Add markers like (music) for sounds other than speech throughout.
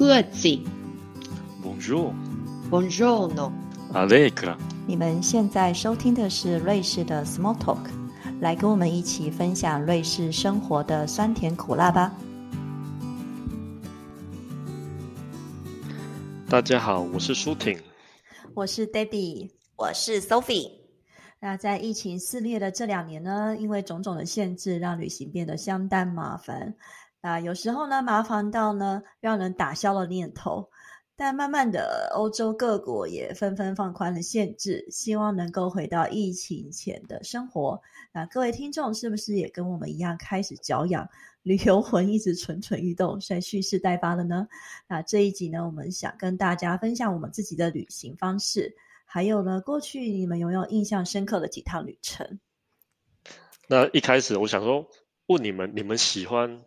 各自。Bonjour, Buongiorno。Allegra。你们现在收听的是瑞士的 Small Talk，来跟我们一起分享瑞士生活的酸甜苦辣吧。大家好，我是舒婷。我是 Debbie。我是 Sophie。那在疫情肆虐的这两年呢，因为种种的限制，让旅行变得相当麻烦。那有时候呢，麻烦到呢，让人打消了念头。但慢慢的，欧洲各国也纷纷放宽了限制，希望能够回到疫情前的生活。那各位听众是不是也跟我们一样开始脚痒，旅游魂一直蠢蠢欲动，在蓄势待发了呢？那这一集呢，我们想跟大家分享我们自己的旅行方式，还有呢，过去你们有没有印象深刻的几趟旅程？那一开始我想说，问你们，你们喜欢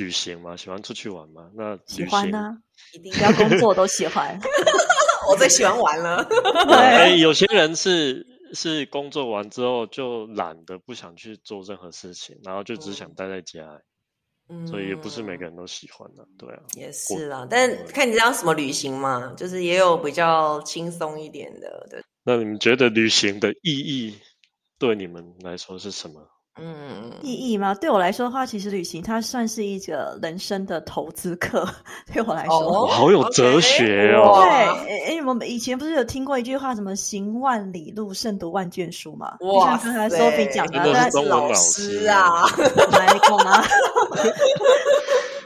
旅行吗？喜欢出去玩吗？那喜欢呢、啊，一定要工作都喜欢。(laughs) 我最喜欢玩了。哎，有些人是是工作完之后就懒得不想去做任何事情，然后就只想待在家，嗯所以也不是每个人都喜欢的，对啊。也是啦，但看你要什么旅行嘛，就是也有比较轻松一点的，对。那你们觉得旅行的意义对你们来说是什么？嗯，意义吗？对我来说的话，其实旅行它算是一个人生的投资课。对我来说，好有哲学哦！哇对，哎，我们以前不是有听过一句话，什么“行万里路，胜读万卷书”嘛？就哇像刚才 Sophie 讲的，真的但是老师师啊，来过吗？(laughs)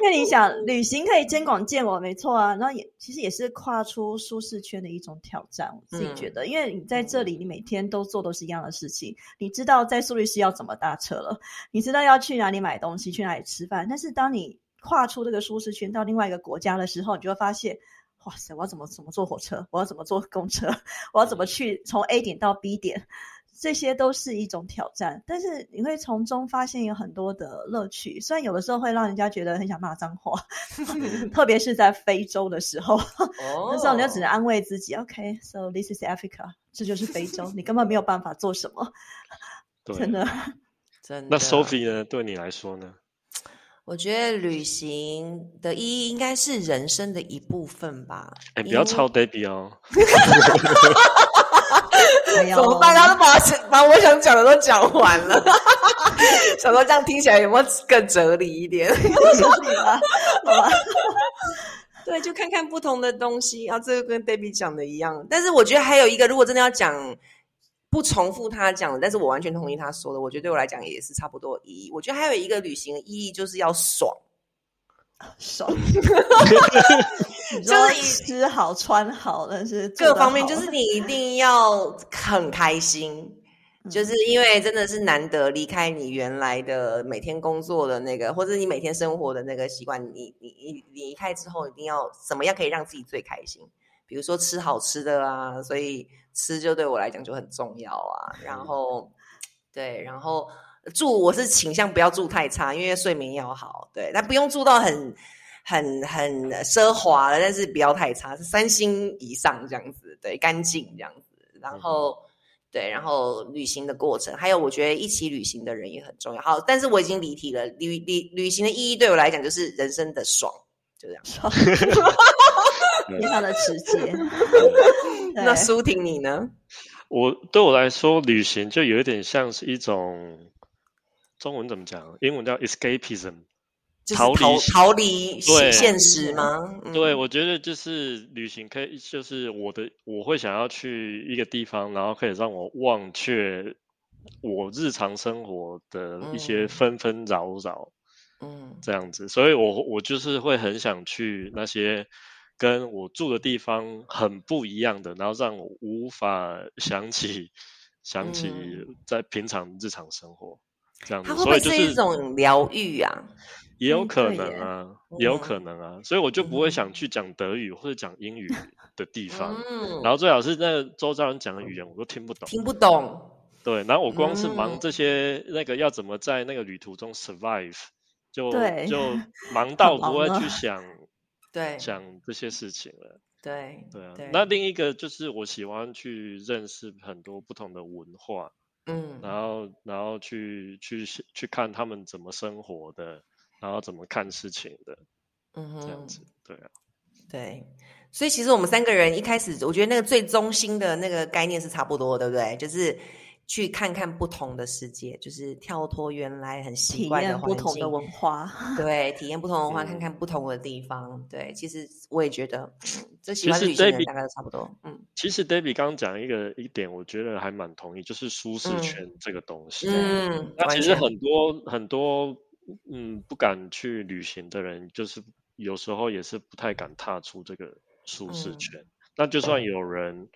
因为你想旅行可以增广见闻，没错啊。然后也其实也是跨出舒适圈的一种挑战，我自己觉得，因为你在这里，你每天都做都是一样的事情，你知道在苏黎世要怎么搭车了，你知道要去哪里买东西，去哪里吃饭。但是当你跨出这个舒适圈到另外一个国家的时候，你就会发现。哇塞！我要怎么怎么坐火车？我要怎么坐公车？(laughs) 我要怎么去从 A 点到 B 点？这些都是一种挑战，但是你会从中发现有很多的乐趣。虽然有的时候会让人家觉得很想骂脏话，(laughs) 特别是在非洲的时候，(laughs) 哦那时候你就只能安慰自己：“OK，so、this is Africa，这就是非洲，你根本没有办法做什么。”，真的，(laughs) 真的。那 Sophie 呢？对你来说呢？我觉得旅行的意义应该是人生的一部分吧。哎，不要抄 Debbie 哦。(laughs) 怎么办？他都把把我想讲的都讲完了，(laughs) 想说这样听起来有没有更哲理一点？吧？好吧，对，就看看不同的东西啊，这个跟 Debbie 讲的一样。但是我觉得还有一个，如果真的要讲不重复他讲的，但是我完全同意他说的，我觉得对我来讲也是差不多意义。我觉得还有一个旅行的意义就是要爽，(laughs) 爽，(laughs) 就是以吃好穿好，但是各方面就是你一定要很开心。就是因为真的是难得离开你原来的每天工作的那个，或者你每天生活的那个习惯，你你你你离开之后，一定要怎么样可以让自己最开心？比如说吃好吃的啊，所以吃就对我来讲就很重要啊。然后对，然后住我是倾向不要住太差，因为睡眠要好。对，但不用住到很很很奢华的，但是不要太差，是三星以上这样子，对，干净这样子。然后。对，然后旅行的过程，还有我觉得一起旅行的人也很重要。好，但是我已经离题了。旅旅旅行的意义对我来讲就是人生的爽，就这样。爽，非常的直接。那对舒婷你呢？我对我来说，旅行就有一点像是一种中文怎么讲？英文叫 escapism。就逃离逃逃离对现实吗？嗯对，我觉得就是旅行可以，就是我的我会想要去一个地方，然后可以让我忘却我日常生活的一些嗯纷纷扰扰，嗯这样子。所以我我就是会很想去那些跟我住的地方很不一样的，然后让我无法想起想起嗯在平常日常生活这样子。它会不会所以就是一种疗愈啊？也有可能啊，也有嗯可能啊，所以我就不会嗯想去讲德语或者讲英语的地方，嗯，然后最好是那个周遭人讲的语言我都听不懂。听不懂，对，然后我光是忙嗯这些那个要怎么在那个旅途中 survive，就就忙到不会去想对想这些事情了。对对啊对，那另一个就是我喜欢去认识很多不同的文化，嗯然后然后去去去看他们怎么生活的，然后怎么看事情的，嗯哼这样子，对啊。对，所以其实我们三个人一开始，我觉得那个最中心的那个概念是差不多，对不对？就是去看看不同的世界，就是跳脱原来很习惯的验不同的，文化。(laughs) 对，体验不同的文化，嗯看看不同的地方。对，其实我也觉得，嗯，这喜其实欢旅行的大概都差不多。嗯其实 Debbie 刚刚讲一个一点，我觉得还蛮同意，就是舒适嗯圈这个东西。嗯，那其实很多很多嗯不敢去旅行的人，就是有时候也是不太敢踏出这个舒适嗯圈。那就算有人嗯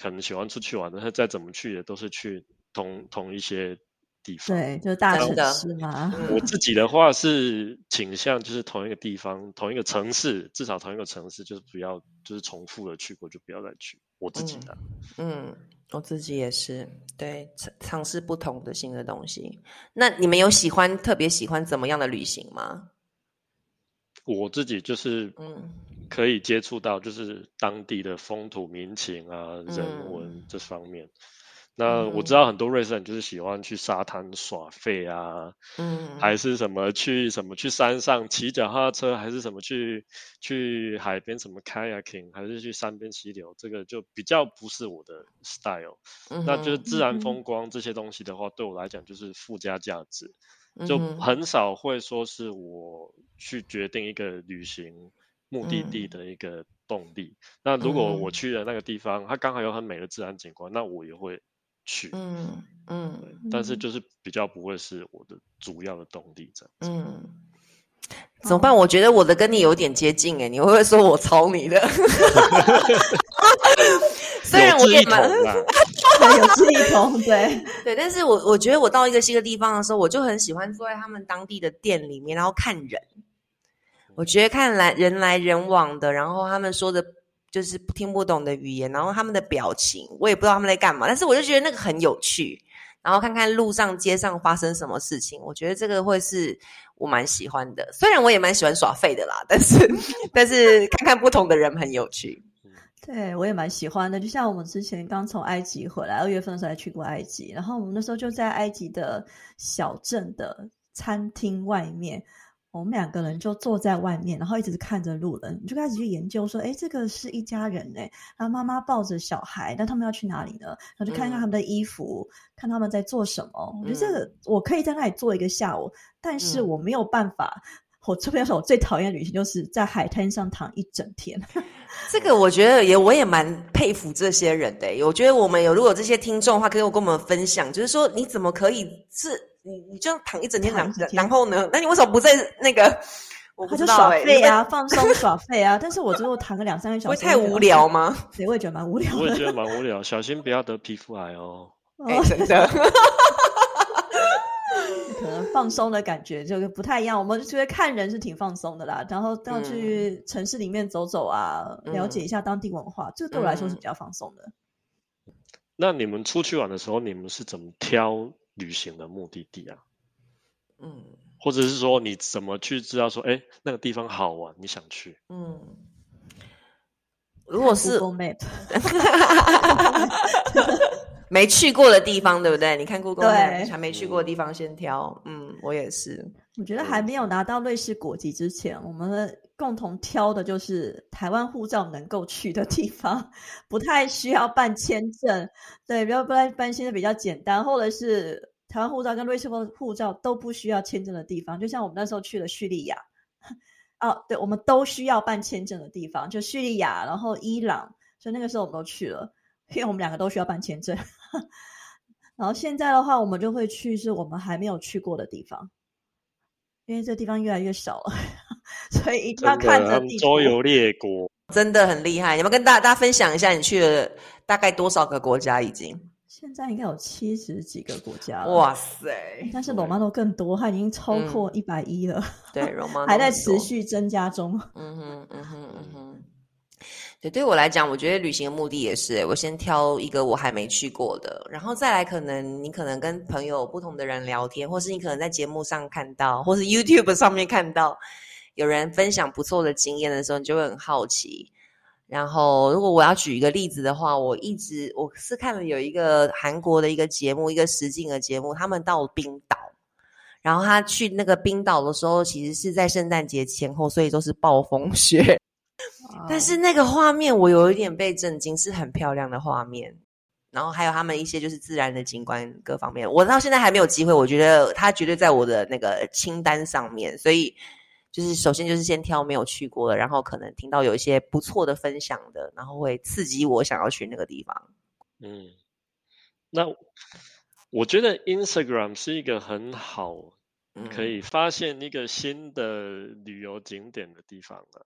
可能喜欢出去玩，但是再怎么去也都是去同同一些地方。对，就是大城市嘛。嗯我自己的话是倾向就是同一个地方、同一个城市，至少同一个城市，就是不要就是重复的去过就不要再去。我自己的、嗯，我自己也是，对，尝尝试不同的新的东西。那你们有喜欢特别喜欢怎么样的旅行吗？我自己就是嗯可以接触到就是当地的风土民情啊、人嗯。文这方面。那嗯我知道很多瑞士人就是喜欢去沙滩耍废啊，嗯，还是什么去什么去山上骑脚踏车，还是什么去去海边什么 kayaking，还是去山边溪流，这个就比较不是我的 style。嗯。那就是自然风光这些东西的话，对我来讲就是附加价值，就很少会说是我去决定一个旅行目的嗯地的一个动力。那如果我嗯去的那个地方，它刚好有很美的自然景观，那我也会去。嗯嗯但是嗯就是比较不会是我的主要的动力这样子。嗯，怎么办？我觉得我的跟你有点接近诶，你会不会说我抄你的？(laughs) 虽然我也蛮 (laughs) 有志一同，对，对，但是我我觉得我到一个新的地方的时候，我就很喜欢坐在他们当地的店里面，然后看人。我觉得看来人来人往的，然后他们说的就是听不懂的语言，然后他们的表情，我也不知道他们在干嘛，但是我就觉得那个很有趣。然后看看路上街上发生什么事情，我觉得这个会是我蛮喜欢的。虽然我也蛮喜欢耍废的啦，但是 (laughs) 但是看看不同的人很有趣。对我也蛮喜欢的。就像我们之前刚从埃及回来，二月份的时候还去过埃及，然后我们那时候就在埃及的小镇的餐厅外面。我们两个人就坐在外面，然后一直看着路人，就开始去研究说，哎，这个是一家人哎，然后妈妈抱着小孩，那他们要去哪里呢？然后就看看他们的衣服，看他们在做什么。我觉得这个我可以在那里坐一个下午，但是嗯我没有办法。我特别是我最讨厌旅行，就是在海滩上躺一整天。(laughs) 这个我觉得也我也蛮佩服这些人的欸。我觉得我们有如果这些听众的话，可以跟我们分享，就是说你怎么可以是你你这样躺一整天，然躺一整天然后呢？那你为什么不在那个？我不他就耍知道欸废啊，放松耍废啊。但是我最后躺个两三个小时，太无聊？吗？对，我也觉得蛮无聊的。我也觉得蛮无聊，小心不要得皮肤癌哦。真的 (laughs) (laughs) 可能放松的感觉就不太一样。我们觉得看人是挺放松的啦，然后要去城市里面走走啊，嗯了解一下当地文化，这个对我来说是比较放松的。那你们出去玩的时候，你们是怎么挑旅行的目的地啊？嗯或者是说你怎么去知道说，哎，那个地方好玩，你想去？嗯。如果是 Google Map，(laughs) 没去过的地方，对不对？你看 Google 对 Map，还没去过的地方先挑。嗯，我也是。我觉得还没有拿到瑞士国籍之前，我们共同挑的就是台湾护照能够去的地方，不太需要办签证，对，不要不然办签证比较简单，或者是台湾护照跟瑞士护照都不需要签证的地方，就像我们那时候去了叙利亚，(laughs) 哦，对，我们都需要办签证的地方，就叙利亚，然后伊朗，所以那个时候我们都去了，因为我们两个都需要办签证。(laughs) 然后现在的话，我们就会去是我们还没有去过的地方。因为这地方越来越少了，(laughs) 所以一定要，看着地周游列国，真的很厉害，你们跟大大家分享一下，你去了大概多少个国家已经？现在应该有七十几个国家了，哇塞！但是罗马诺更多，它已经超过一百一了，对，罗 (laughs) 马还在持。续增加中。(laughs) 嗯哼，嗯哼，嗯哼。对，对我来讲，我觉得旅行的目的也是，欸我先挑一个我还没去过的，然后再来，可能你可能跟朋友不同的人聊天，或是你可能在节目上看到，或是 YouTube 上面看到有人分享不错的经验的时候，你就会很好奇。然后，如果我要举一个例子的话，我一直我是看了有一个韩国的一个节目，一个实境的节目，他们到冰岛，然后他去那个冰岛的时候，其实是在圣诞节前后，所以都是暴风雪。(laughs) 但是那个画面我有一点被震惊，是很漂亮的画面。然后还有他们一些就是自然的景观各方面，我到现在还没有机会，我觉得它绝对在我的那个清单上面。所以就是首先就是先挑没有去过的，然后可能听到有一些不错的分享的，然后会刺激我想要去那个地方。嗯，那我觉得 Instagram 是一个很好可以发现一个新的旅游景点的地方了。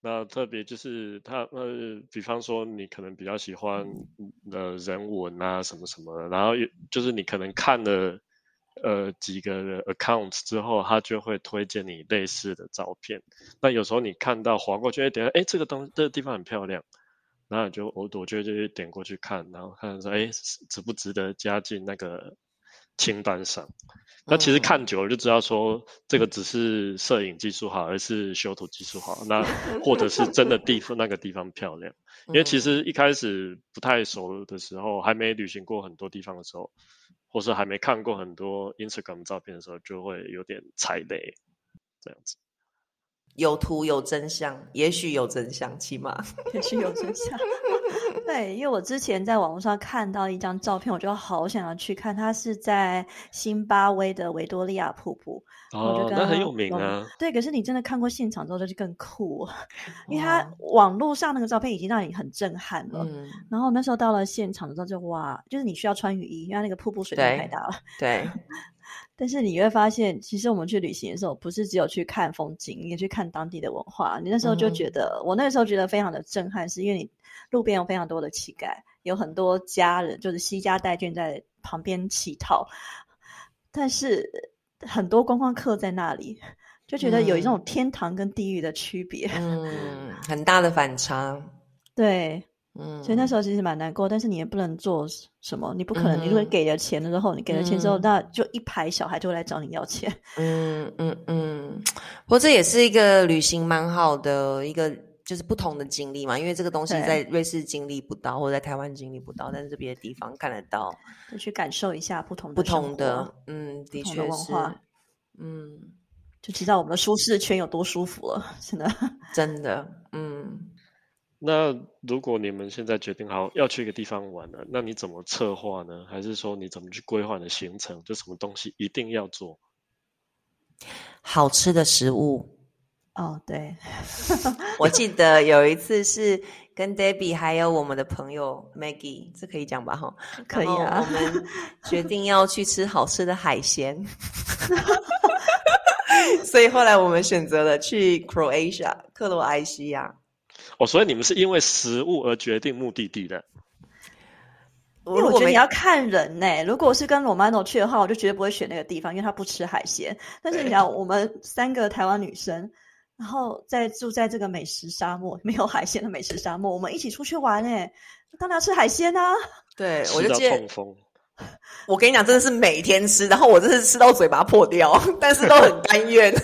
那特别就是他呃，比方说你可能比较喜欢的人文啊什么什么的，然后就是你可能看了呃几个 accounts 之后，他就会推荐你类似的照片。那有时候你看到划过去，哎，点哎这个东这个地方很漂亮，然后就我我觉得就点过去看，然后看说哎值不值得加进那个清单上。那其实看久了就知道，说这个只是摄影技术好，而是修图技术好。那或者是真的地方那个地方漂亮，(laughs) 因为其实一开始不太熟的时候，还没旅行过很多地方的时候，或是还没看过很多 Instagram 照片的时候，就会有点踩雷，这样子。有图有真相，也许有真相，起码也许有真相。对，因为我之前在网络上看到一张照片，我就好想要去看。它是在新巴威的维多利亚瀑布，哦，那很有名啊。对，可是你真的看过现场之后，就更酷，(laughs) 因为它网络上那个照片已经让你很震撼了。然后那时候到了现场的时候，就哇，就是你需要穿雨衣，因为那个瀑布水太大了。对。(laughs) 但是你会发现，其实我们去旅行的时候，不是只有去看风景，也去看当地的文化。你那时候就觉得，我那个时候觉得非常的震撼，是因为你路边有非常多的乞丐，有很多家人就是惜家带眷在旁边乞讨，但是很多观光客在那里，就觉得有一种天堂跟地狱的区别，(laughs) 嗯，很大的反差，对。嗯，所以那时候其实蛮难过，但是你也不能做什么，你不可能，你如果给了钱了之后，你给了钱之后，那就一排小孩就会来找你要钱。嗯嗯嗯，不过这也是一个旅行蛮好的一个，就是不同的经历嘛，因为这个东西在瑞士经历不到，或者在台湾经历不到，但是这别的地方看得到，就去感受一下不同的不同的，嗯，的确文化，嗯，就知道我们的舒适圈有多舒服了，真的，真的，嗯。那如果你们现在决定好要去一个地方玩了，那你怎么策划呢？还是说你怎么去规划的行程？就什么东西一定要做？好吃的食物哦，对 (laughs) (laughs) 我记得有一次是跟 Debbie 还有我们的朋友 Maggie，这可以讲吧？哈，可以啊。我们 (laughs) 决定要去吃好吃的海鲜，所以后来我们选择了去 Croatia 克罗埃西亚。哦，所以你们是因为食物而决定目的地的？因为我觉得你要看人呢。如果是跟罗曼诺去的话，我就绝对不会选那个地方，因为他不吃海鲜。但是你想，我们三个台湾女生，然后在住在这个美食沙漠，没有海鲜的美食沙漠，我们一起出去玩哎，当然要吃海鲜啊！对，我就痛风。我跟你讲，真的是每天吃，然后我真是吃到嘴巴破掉，(laughs) 但是都很甘愿。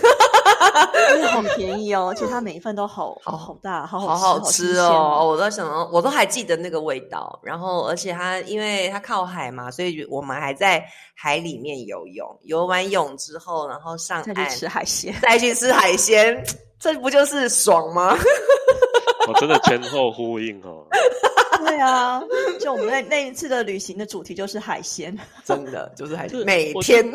很便宜哦，而且它每一份都好好好大，好好好吃哦。我都想，我都还记得那个味道。然后，而且它因为它靠海嘛，所以我们还在海里面游泳。游完泳之后，然后上岸吃海鲜，再去吃海鲜，这不就是爽吗？(laughs) 我真的前后呼应哦。(laughs) 对啊，就我们那那一次的旅行的主题就是海鲜，真的就是海鲜，每天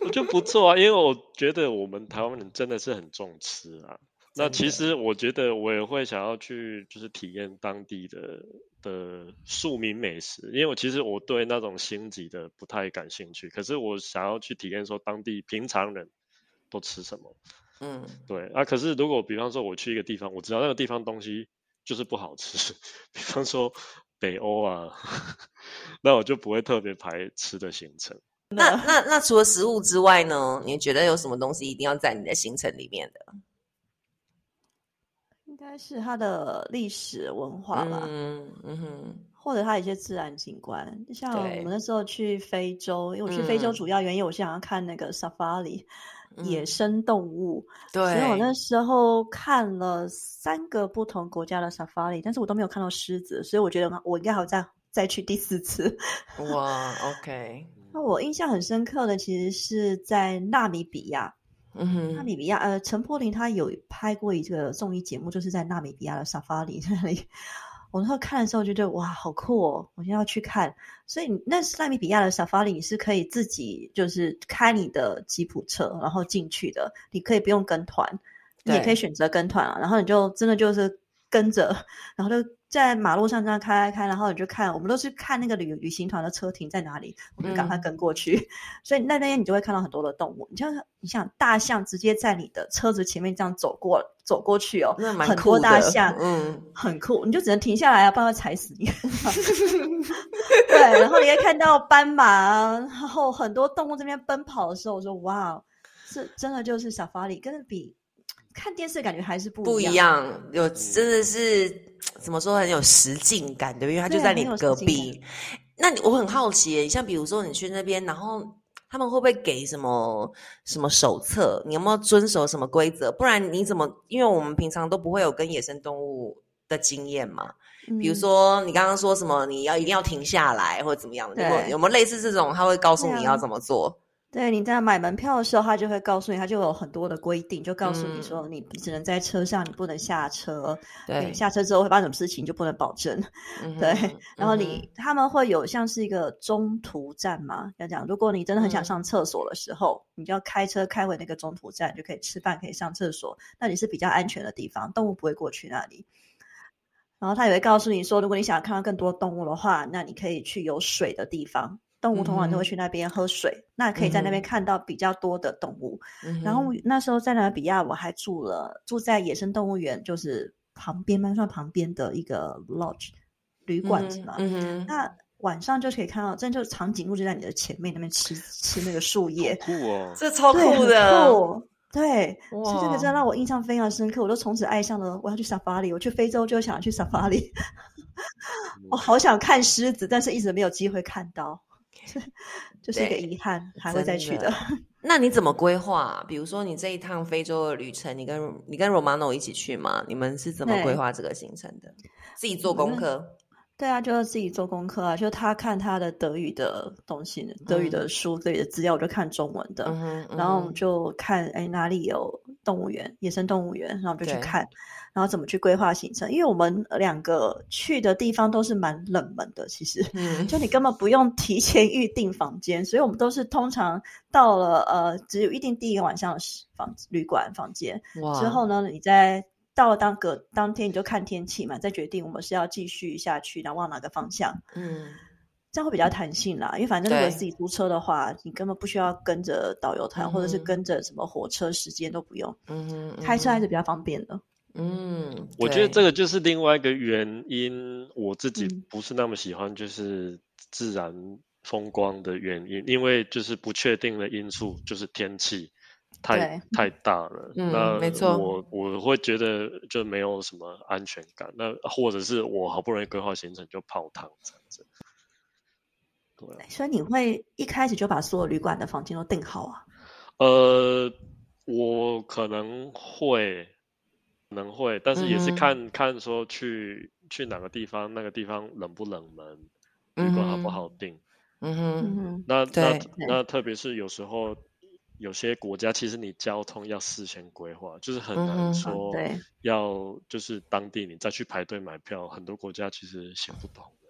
我就不错啊，因为我觉得我们台湾人真的是很重吃啊。那其实我觉得我也会想要去，就是体验当地的的庶民美食，因为我其实我对那种星级的不太感兴趣，可是我想要去体验说当地平常人都吃什么。嗯，对啊，可是如果比方说我去一个地方，我知道那个地方东西。就是不好吃，(laughs) 比方说北欧啊，(laughs) 那我就不会特别排吃的行程。那那那除了食物之外呢？你觉得有什么东西一定要在你的行程里面的？应该是它的历史文化吧，嗯嗯哼，或者它一些自然景观。像我们那时候去非洲，因为我去非洲主要原因，我想要看那个 safari。野生动物，对，所以我那时候看了三个不同国家的 safari，但是我都没有看到狮子，所以我觉得我应该还要再再去第四次。哇，OK。那我印象很深刻的其实是在纳米比亚，嗯哼，纳米比亚，呃，陈柏霖他有拍过一个综艺节目，就是在纳米比亚的 safari (laughs) 那里。我那时候看的时候觉得哇，好酷哦！我现在要去看。所以那是纳米比亚的 safari，你是可以自己就是开你的吉普车，然后进去的。你可以不用跟团，你也可以选择跟团啊。然后你就真的就是跟着，然后就。在马路上这样开开开，然后你就看，我们都是看那个旅旅行团的车停在哪里，我们赶快跟过去。所以那那天你就会看到很多的动物。你像你想大象直接在你的车子前面这样走过走过去哦，很多大象，嗯，很酷。你就只能停下来啊，不然会踩死你。(laughs) 对，然后你会看到斑马，然后很多动物这边奔跑的时候，我说哇，是真的就是 safari，跟比。看电视感觉还是不不一样，有真的是 (tsk) 怎么说很有实境感，对不对？它就在你隔壁。那你我很好奇，像比如说你去那边，然后他们会不会给什么什么手册？你有没有遵守什么规则？不然你怎么？因为我们平常都不会有跟野生动物的经验嘛。比如说你刚刚说什么，你要一定要停下来或者怎么样？的有没有类似这种？他会告诉你要怎么做？对，你在买门票的时候，他就会告诉你，他就有很多的规定，就告诉你说，你只能在车上，你不能下车。对，下车之后会发生什么事情，就不能保证。对，然后你他们会有像是一个中途站嘛，要讲，如果你真的很想上厕所的时候，你就要开车开回那个中途站，就可以吃饭，可以上厕所，那你是比较安全的地方，动物不会过去那里。然后他也会告诉你说，如果你想要看到更多动物的话，那你可以去有水的地方。动物通常都会去那边喝水，那可以在那边看到比较多的动物。然后那时候在纳比亚，我还住了住在野生动物园，就是旁边，蛮算旁边的一个 lodge 旅馆子嘛。那晚上就可以看到，真就长颈鹿就在你的前面那边吃吃那个树叶，酷哦，这超酷的，对，所以这个真的让我印象非常深刻，我都从此爱上了我要去 safari。我去非洲就想要去 safari，(laughs) 我好想看狮子，但是一直没有机会看到。(laughs) 就是一个遗憾，还会再去的。(laughs) 那你怎么规划？比如说，你这一趟非洲的旅程，你跟你跟 Romano 一起去吗？你们是怎么规划这个行程的？自己做功课？对啊，就是自己做功课啊。就他看他的德语的东西，德语的书、德语的资料，我就看中文的。然后就看哎哪里有动物园、野生动物园，然后就去看。然后怎么去规划行程？因为我们两个去的地方都是蛮冷门的，其实，(laughs) 就你根本不用提前预订房间，所以我们都是通常到了呃，只有预定第一个晚上的房旅馆房间，之后呢，你在到了当个当天你就看天气嘛，再决定我们是要继续下去，然后往哪个方向。嗯，这样会比较弹性啦，因为反正如果自己租车的话，你根本不需要跟着导游团，或者是跟着什么火车时间都不用。嗯，开车还是比较方便的。嗯，我觉得这个就是另外一个原因，我自己不是那么喜欢就是自然风光的原因，因为就是不确定的因素，就是天气太太大了。嗯，没错，我我会觉得就没有什么安全感。那或者是我好不容易规划行程就泡汤这样子。对，所以你会一开始就把所有旅馆的房间都订好啊？呃，我可能会。可能会，但是也是看看说去去哪个地方，那个地方冷不冷门，旅馆好不好订。嗯哼，那那那特别是有时候有些国家，其实你交通要事先规划，就是很难说要就是当地你再去排队买票，很多国家其实行不通的。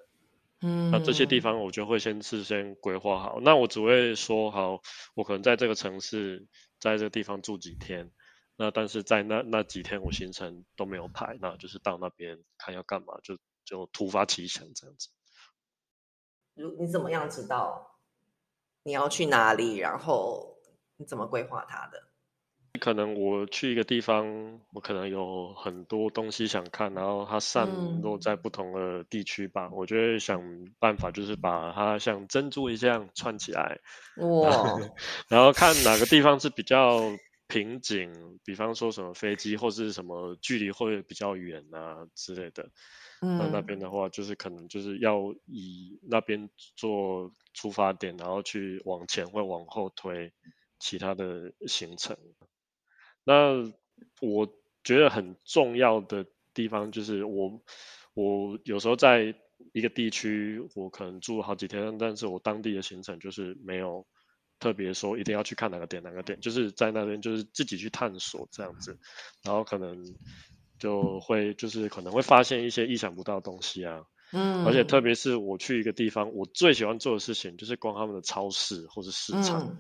嗯，那这些地方我就会先事先规划好。那我只会说好，我可能在这个城市，在这个地方住几天。那但是在那那几天我行程都没有排，那就是到那边看要干嘛，就就突发奇想这样子。如你怎么样知道你要去哪里，然后你怎么规划它的？可能我去一个地方，我可能有很多东西想看，然后它散落在不同的地区吧。我就会想办法，就是把它像珍珠一样串起来，哇，(laughs) 然后看哪个地方是比较。瓶颈，比方说什么飞机或是什么距离会比较远啊之类的，那那边的话就是可能就是要以那边做出发点，然后去往前或往后推其他的行程。那我觉得很重要的地方就是我我有时候在一个地区，我可能住好几天，但是我当地的行程就是没有。特别说一定要去看哪个点哪个点，就是在那边就是自己去探索这样子，然后可能就会就是可能会发现一些意想不到的东西啊。嗯，而且特别是我去一个地方，我最喜欢做的事情就是逛他们的超市或者市场。嗯，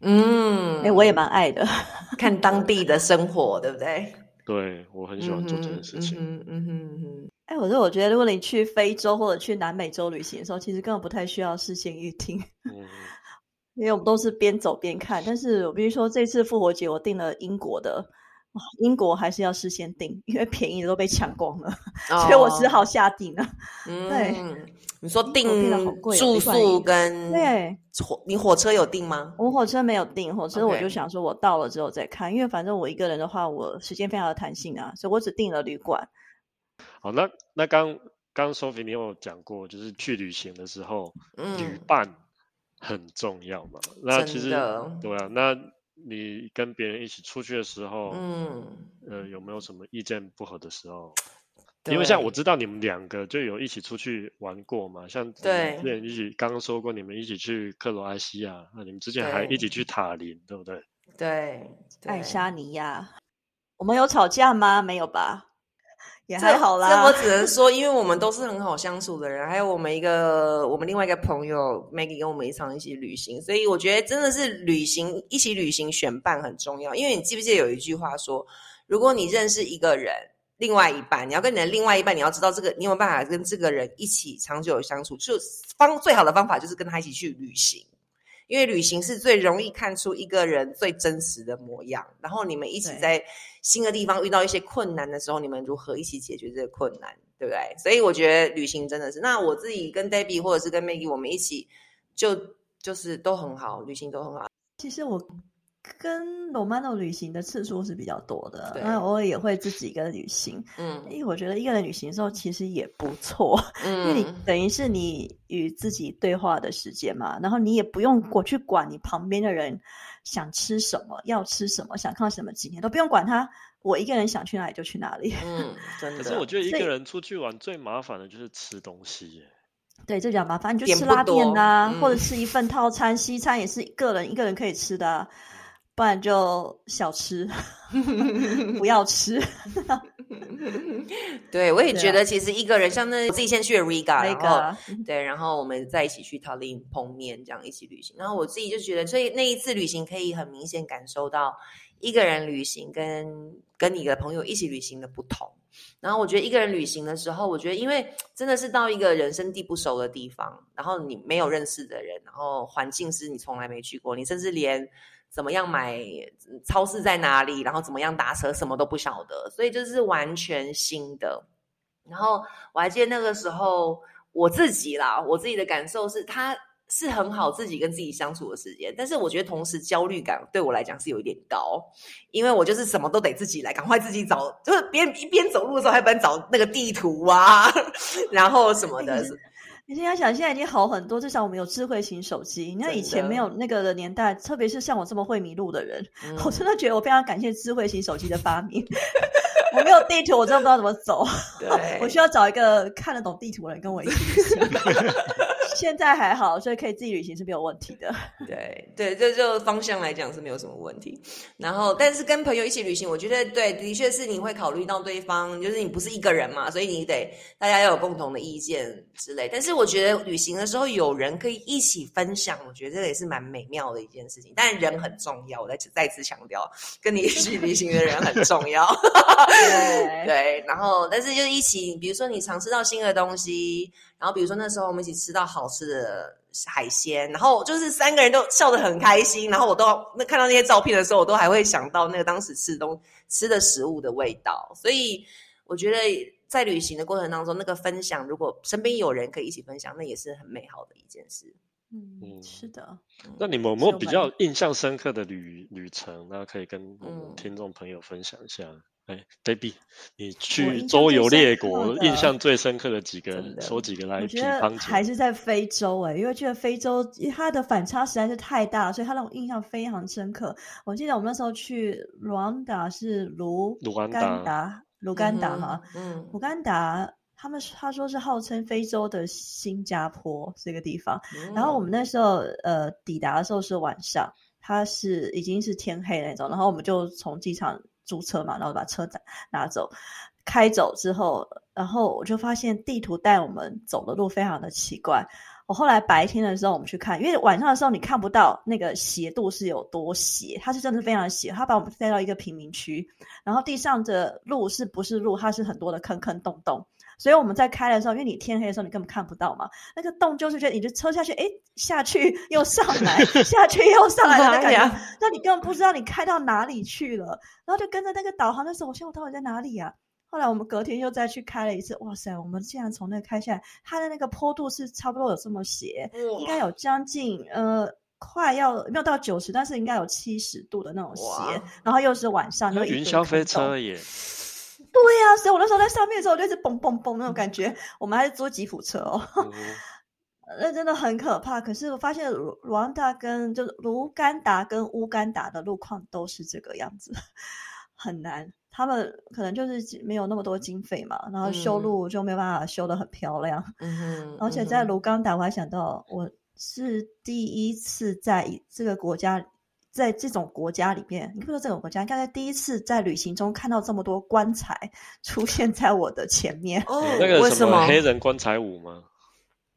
哎，我也蛮爱的，(laughs) 看当地的生活，对不对？对，我很喜欢做这件事情。嗯嗯嗯，哎，我说，我觉得如果你去非洲或者去南美洲旅行的时候，其实根本不太需要事先预定，(laughs) 因为我们都是边走边看。但是我必须说，这次复活节我订了英国的。英国还是要事先订，因为便宜的都被抢光了，(laughs) 所以我只好下订了。对，你说订住宿跟对火，你火车有订吗？我火车没有订，火车我就想说我到了之后再看，因为反正我一个人的话，我时间非常的弹性啊，所以我只订了旅馆。好，那那刚刚 Sophie 你有讲过，就是去旅行的时候，旅伴很重要嘛？那其实对啊，那。你跟别人一起出去的时候，嗯，呃，有没有什么意见不合的时候？因为像我知道你们两个就有一起出去玩过嘛，像对，之前一起刚刚说过你们一起去克罗埃西亚，那你们之前还一起去塔林，对不对？对，爱沙尼亚，我们有吵架吗？没有吧？也还好啦。这我只能说，因为我们都是很好相处的人，还有我们一个我们另外一个朋友 Maggie 跟我们一场一起旅行，所以我觉得真的是旅行一起旅行选伴很重要。因为你记不记得有一句话说，如果你认识一个人，另外一半，你要跟你的另外一半，你要知道这个你有办法跟这个人一起长久相处，就方最好的方法就是跟他一起去旅行。因为旅行是最容易看出一个人最真实的模样，然后你们一起在新的地方遇到一些困难的时候，你们如何一起解决这个困难，对不对？所以我觉得旅行真的是，那我自己跟 Debbie 或者是跟 Maggie，我们一起就就是都很好，旅行都很好。其实我。跟罗曼诺旅行的次数是比较多的，那偶尔也会自己一个人旅行。嗯，因为我觉得一个人旅行的时候其实也不错，因为你等于是你与自己对话的时间嘛，然后你也不用过去管你旁边的人想吃什么、要吃什么、想看什么景点，都不用管他。我一个人想去哪里就去哪里。嗯，(laughs) 真的。可是我觉得一个人出去玩最麻烦的就是吃东西。对，这比较麻烦，你就吃拉面呐，或者吃一份套餐，西餐也是个人一个人可以吃的。不然就小吃，(laughs) 不要吃。(laughs) 对，我也觉得其实一个人，像那自己先去 Riga，然后对，然后我们再一起去 Tallinn 碰面，这样一起旅行。然后我自己就觉得，所以那一次旅行可以很明显感受到一个人旅行跟跟你的朋友一起旅行的不同。然后我觉得一个人旅行的时候，我觉得因为真的是到一个人生地不熟的地方，然后你没有认识的人，然后环境是你从来没去过，你甚至连。怎么样买？超市在哪里？然后怎么样打车？什么都不晓得，所以就是完全新的。然后我还记得那个时候，我自己啦，我自己的感受是，他是很好自己跟自己相处的时间。但是我觉得同时焦虑感对我来讲是有一点高，因为我就是什么都得自己来，赶快自己找，就是别人一边走路的时候还帮找那个地图啊，(laughs) 然后什么的。你现在想，现在已经好很多，至少我们有智慧型手机。你看以前没有那个的年代，特别是像我这么会迷路的人，(laughs) 我真的觉得我非常感谢智慧型手机的发明。(laughs) 我没有地图，我真的不知道怎么走。(laughs) 我需要找一个看得懂地图的人跟我一起旅行。现在还好，所以可以自己旅行是没有问题的。(laughs) 对对，这就方向来讲是没有什么问题。然后，但是跟朋友一起旅行，我觉得对，的确是你会考虑到对方，就是你不是一个人嘛，所以你得大家要有共同的意见之类。但是我觉得旅行的时候有人可以一起分享，我觉得这个也是蛮美妙的一件事情。但人很重要，我再再次强调，跟你一起旅行的人很重要。(laughs) (laughs) 对，然后但是就一起，比如说你尝试到新的东西。然后比如说那时候我们一起吃到好吃的海鲜，然后就是三个人都笑得很开心，然后我都那看到那些照片的时候，我都还会想到那个当时吃东吃的食物的味道。所以我觉得在旅行的过程当中，那个分享，如果身边有人可以一起分享，那也是很美好的一件事。嗯，是的。那你们有没有比较印象深刻的旅旅程？那可以跟听众朋友分享一下。哎，Baby，你去周游列国，印象最深刻的几个，说几个来。我觉得还是在非洲哎，因为觉得非洲它的反差实在是太大，所以它让我印象非常深刻。我记得我们那时候去卢安达是卢卢甘达，卢甘达哈，嗯，卢甘达他们他说是号称非洲的新加坡这个地方。然后我们那时候呃抵达的时候是晚上，它是已经是天黑那种。然后我们就从机场租车嘛，然后把车拿拿走，开走之后，然后我就发现地图带我们走的路非常的奇怪。我后来白天的时候，我们去看，因为晚上的时候你看不到那个斜度是有多斜，它是真的非常斜。它把我们带到一个贫民区，然后地上的路是不是路？它是很多的坑坑洞洞。所以我们在开的时候，因为你天黑的时候你根本看不到嘛，那个洞就是觉得你就车下去，哎，(laughs) 下去又上来，(laughs) 下去又上来的感觉，那你根本不知道你开到哪里去了，然后就跟着那个导航的时候，我想我到底在哪里呀？后来我们隔天又再去开了一次，哇塞！我们竟然从那开下来，它的那个坡度是差不多有这么斜，应该有将近呃快要没有到九十，但是应该有七十度的那种斜。然后又是晚上，就云霄飞车耶。对呀，所以我那时候在上面的时候，就一直嘣嘣嘣那种感觉。我们还是坐吉普车哦，(laughs) 那真的很可怕。可是我发现卢卢安达跟就是卢甘达跟乌干达的路况都是这个样子，(laughs) 很难。他们可能就是没有那么多经费嘛，然后修路就没有办法修的很漂亮。嗯而且在卢干达，我还想到我是第一次在这个国家，在这种国家里面，你不说这种国家，刚才第一次在旅行中看到这么多棺材 (laughs) 出现在我的前面。哦，那个什么黑人棺材舞吗？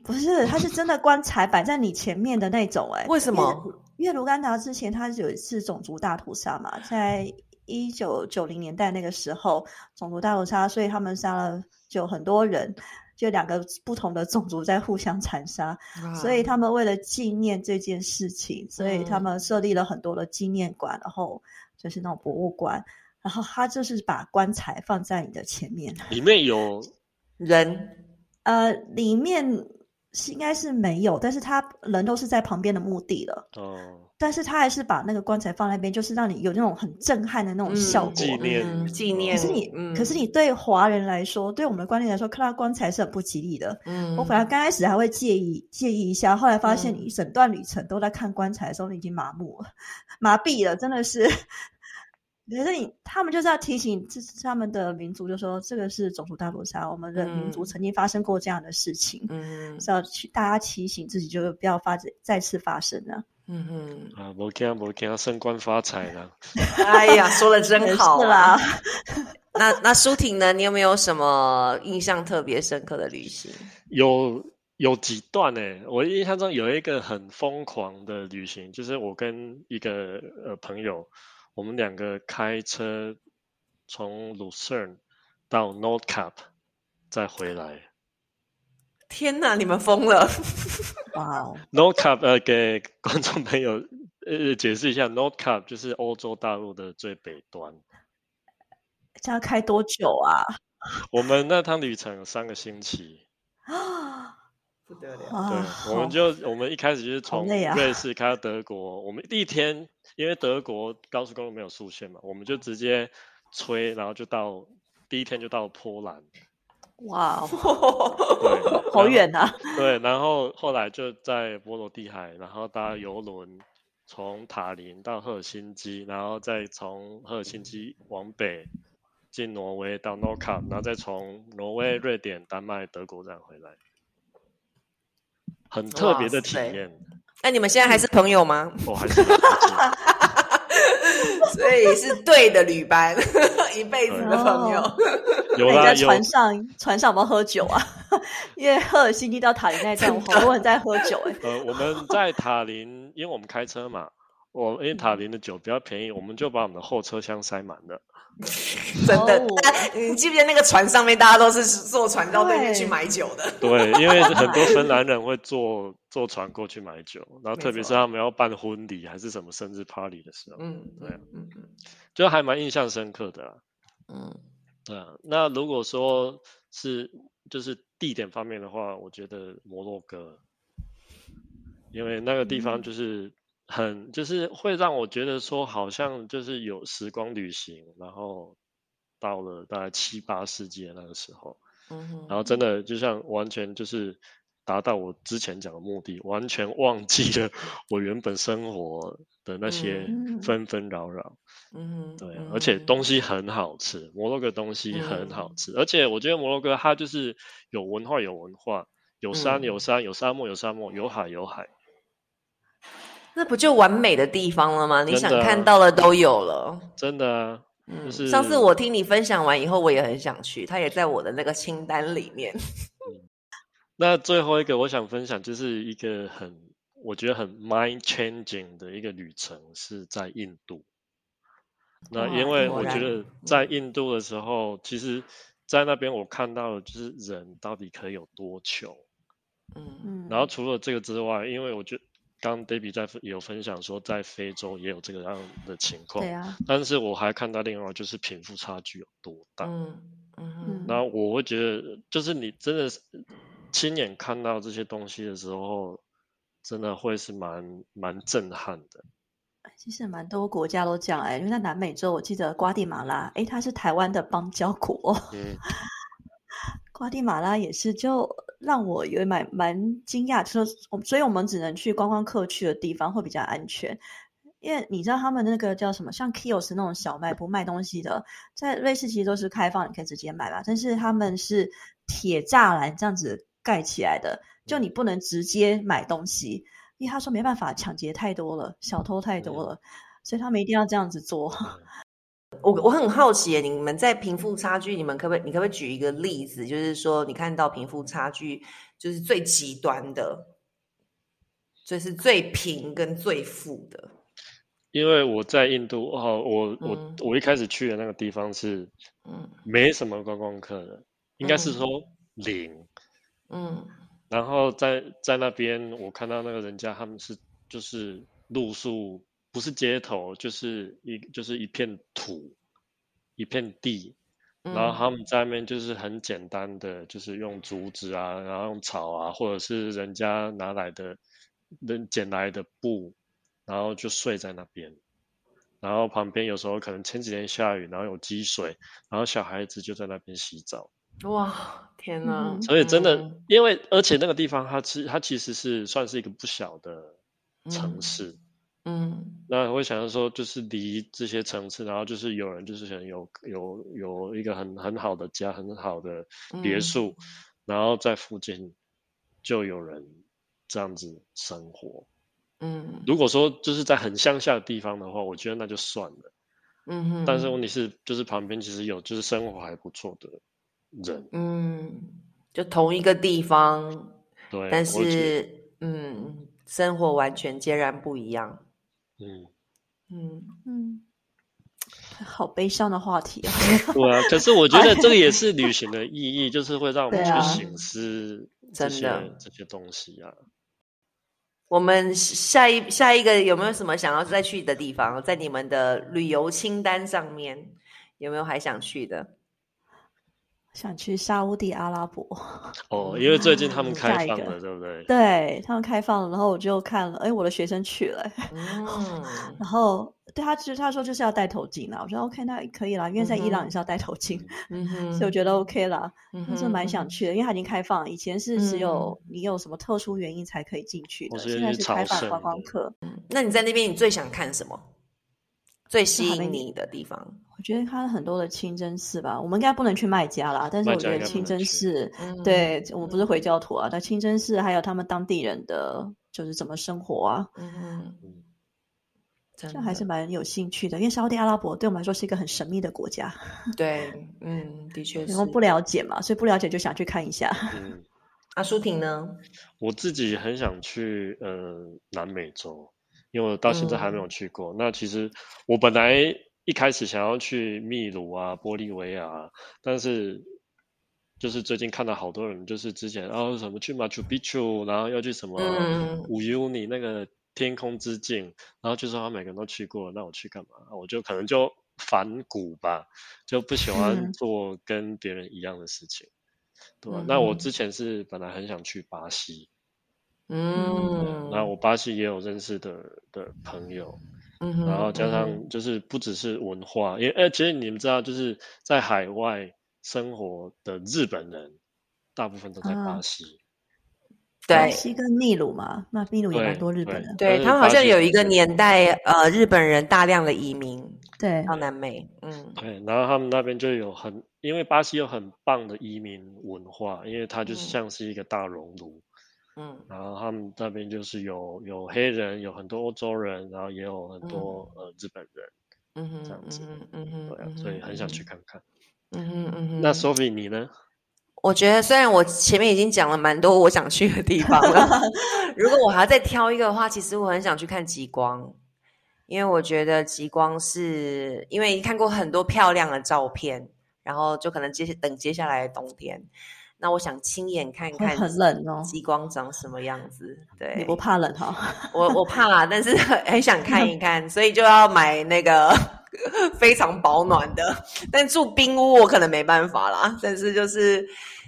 不是，它是真的棺材摆在你前面的那种。哎，为什么？因为卢甘达之前它有一次种族大屠杀嘛，在。一九九零年代那个时候，种族大屠杀，所以他们杀了就很多人，就两个不同的种族在互相残杀，所以他们为了纪念这件事情，所以他们设立了很多的纪念馆，然后就是那种博物馆，然后他就是把棺材放在你的前面，里面有。人，呃，里面是应该是没有，但是他人都是在旁边的墓地了，哦。但是他还是把那个棺材放那边，就是让你有那种很震撼的那种效果。纪念，纪念。可是你，可是你对华人来说，对我们的观念来说，看到棺材是很不吉利的。嗯，我本来刚开始还会介意，介意一下，后来发现你整段旅程都在看棺材的时候，你已经麻木了，麻痹了，真的是。可是你，他们就是要提醒，这是他们的民族，就说这个是种族大屠杀，我们的民族曾经发生过这样的事情，嗯，是要去大家提醒自己，就是不要发再次发生了。嗯哼，啊，我给他，我给他升官发财了。哎呀，说的真好啦。(laughs) 那那舒婷呢？你有没有什么印象特别深刻的旅行？有有几段呢？我印象中有一个很疯狂的旅行，就是我跟一个呃朋友，我们两个开车从 Lucerne 到 North Cap 再回来。天哪，你们疯了！(laughs) 哇，North Cap 呃，给观众朋友呃解释一下，North Cap 就是欧洲大陆的最北端。这要开多久啊？我们那趟旅程有三个星期啊，不得了。对，我们就我们一开始就是从瑞 (laughs) 士开到德国，我们第一天因为德国高速公路没有速线嘛，我们就直接吹，然后就到第一天就到波兰。哇，对，(laughs) 好远呐！对，然后后来就在波罗的海，然后搭游轮从塔林到赫尔辛基，然后再从赫尔辛基往北进挪威到诺坎，然后再从挪威、瑞典、丹麦、德国这样回来，很特别的体验。那你们现在还是朋友吗？(laughs) 我还是。(laughs) 所以是对的旅伴，一辈子的朋友。(laughs) 有在船上，船上有没有喝酒啊？因为赫尔辛基到塔林那站，好多人在喝酒哎。呃，我们在塔林，因为我们开车嘛，我因为塔林的酒比较便宜，我们就把我们的后车厢塞满了。(laughs) 真的，你记不记得那个船上面，大家都是坐船到对面去买酒的？对，因为很多芬兰人会坐 (laughs) 坐船过去买酒，然后特别是他们要办婚礼还是什么生日 party 的时候，嗯，对，嗯嗯，就还蛮印象深刻的，嗯，对啊。那如果说是就是地点方面的话，我觉得摩洛哥，因为那个地方就是。很就是会让我觉得说，好像就是有时光旅行，然后到了大概七八世纪的那个时候，嗯，然后真的就像完全就是达到我之前讲的目的，完全忘记了我原本生活的的那些纷纷扰扰。嗯，对，而且东西很好吃，摩洛哥东西很好吃，而且我觉得摩洛哥它就是有文化有文化，有山有山，有沙漠有沙漠，有海有海。那不就完美的地方了吗？你想看到的都有了，真的啊。就是上次我听你分享完以后，我也很想去，它也在我的那个清单里面。(laughs) 那最后一个我想分享，就是一个很我觉得很 mind changing 的一个旅程，是在印度。那因为我觉得在印度的时候，其实，在那边我看到的就是人到底可以有多穷。嗯嗯。然后除了这个之外，因为我觉得。刚 Debbie 在有分享说，在非洲也有这个样的情况。对啊。但是我还看到另外就是贫富差距有多大。嗯嗯。然后我会觉得，就是你真的是亲眼看到这些东西的时候，真的会是蛮蛮震撼的。其实蛮多国家都这样哎，因为在南美洲，我记得瓜地马拉，哎，它是台湾的邦交国。嗯。(laughs) 瓜地马拉也是就。让我有蛮蛮惊讶，说，所以我们只能去观光客去的地方会比较安全，因为你知道他们那个叫什么，像 Kios 那种小卖部卖东西的，在瑞士其实都是开放，你可以直接买吧。但是他们是铁栅栏这样子盖起来的，就你不能直接买东西，因为他说没办法，抢劫太多了，小偷太多了，所以他们一定要这样子做。(laughs) 我我很好奇，你们在贫富差距，你们可不可以，你可不可以举一个例子，就是说你看到贫富差距就是最极端的，就是最贫跟最富的。因为我在印度哦，我我我一开始去的那个地方是，嗯，没什么观光客的，应该是说零，嗯，然后在在那边我看到那个人家他们是就是露宿。不是街头，就是一就是一片土，一片地，然后他们在那边就是很简单的，就是用竹子啊，然后用草啊，或者是人家拿来的人捡来的布，然后就睡在那边，然后旁边有时候可能前几天下雨，然后有积水，然后小孩子就在那边洗澡。哇，天哪！所以真的，因为而且那个地方它其它其实是算是一个不小的城市。嗯，那我想要说，就是离这些层次，然后就是有人就是想有有有一个很很好的家，很好的别墅，然后在附近就有人这样子生活。嗯，如果说就是在很乡下的地方的话，我觉得那就算了。嗯哼，但是问题是，就是旁边其实有就是生活还不错的人。嗯，就同一个地方，对，但是嗯，生活完全截然不一样。嗯嗯嗯，好悲伤的话题啊！(laughs) 对啊，可是我觉得这个也是旅行的意义，就是会让我们去醒思这些这些东西啊。我们下一下一个有没有什么想要再去的地方？在你们的旅游清单上面有没有还想去的？想去沙地阿拉伯 (laughs) 哦，因为最近他们开放了，对不对？对他们开放了，然后我就看了，哎，我的学生去了，嗯，(laughs) 然后对他其实他说就是要戴头巾啦，我说 OK，那可以啦，因为在伊朗也是要戴头巾，嗯哼，所以我觉得 OK 啦，但是蛮想去的，因为他已经开放，以前是只有你有什么特殊原因才可以进去的，现在是开放观光客。那你在那边你最想看什么？最吸引你的地方，我觉得它很多的清真寺吧。我们应该不能去麦加啦，但是我觉得清真寺，对我们不是回教徒啊。但清真寺还有他们当地人的就是怎么生活啊，嗯嗯，这还是蛮有兴趣的。因为沙特阿拉伯对我们来说是一个很神秘的国家，对，(laughs) 嗯，的确是，然后不了解嘛，所以不了解就想去看一下。嗯，阿舒婷呢？我自己很想去呃南美洲。因为我到现在还没有去过。那其实我本来一开始想要去秘鲁啊、玻利维亚，但是就是最近看到好多人，就是之前然后什么去马丘比丘，然后要去什么五尤尼那个天空之境，然后就说他每个人都去过，那我去干嘛？我就可能就反骨吧，就不喜欢做跟别人一样的事情，对吧？那我之前是本来很想去巴西。嗯，那我巴西也有认识的的朋友，嗯，然后加上就是不只是文化，因为呃，其实你们知道，就是在海外生活的日本人，大部分都在巴西。对，西跟秘鲁嘛，那秘鲁也蛮多日本人。对他们好像有一个年代，呃，日本人大量的移民对到南美，嗯，对，然后他们那边就有很，因为巴西有很棒的移民文化，因为它就像是一个大熔炉，嗯，然后他们那边就是有有黑人，有很多欧洲人，然后也有很多呃日本人，嗯哼，这样子，嗯哼，对，所以很想去看看，嗯哼嗯哼。那 Sophie 你呢？我觉得虽然我前面已经讲了蛮多我想去的地方了，(laughs) 如果我还要再挑一个的话，其实我很想去看极光，因为我觉得极光是因为看过很多漂亮的照片，然后就可能接等接下来的冬天，那我想亲眼看看很冷哦，极光长什么样子？对，你不怕冷哈？我我怕，但是 (laughs) 很想看一看，所以就要买那个。(laughs) 非常保暖的，但住冰屋我可能没办法啦。但是就是，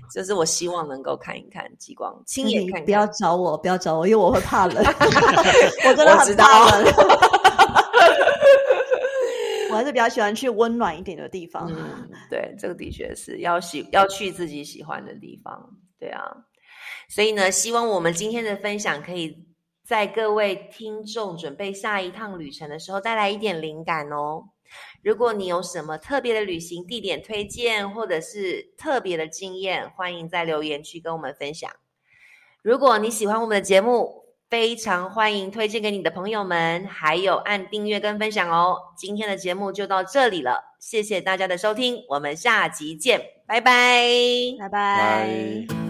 就是我希望能够看一看极光，亲眼看。不要找我，不要找我，因为我会怕冷。(laughs) 我真的很怕冷。我还是比较喜欢去温暖一点的地方。嗯，(laughs) 对，这个的确是要喜要去自己喜欢的地方。对啊，所以呢，希望我们今天的分享可以在各位听众准备下一趟旅程的时候带来一点灵感哦。如果你有什么特别的旅行地点推荐，或者是特别的经验，欢迎在留言区跟我们分享。如果你喜欢我们的节目，非常欢迎推荐给你的朋友们，还有按订阅跟分享哦。今天的节目就到这里了，谢谢大家的收听，我们下集见，拜拜，拜拜。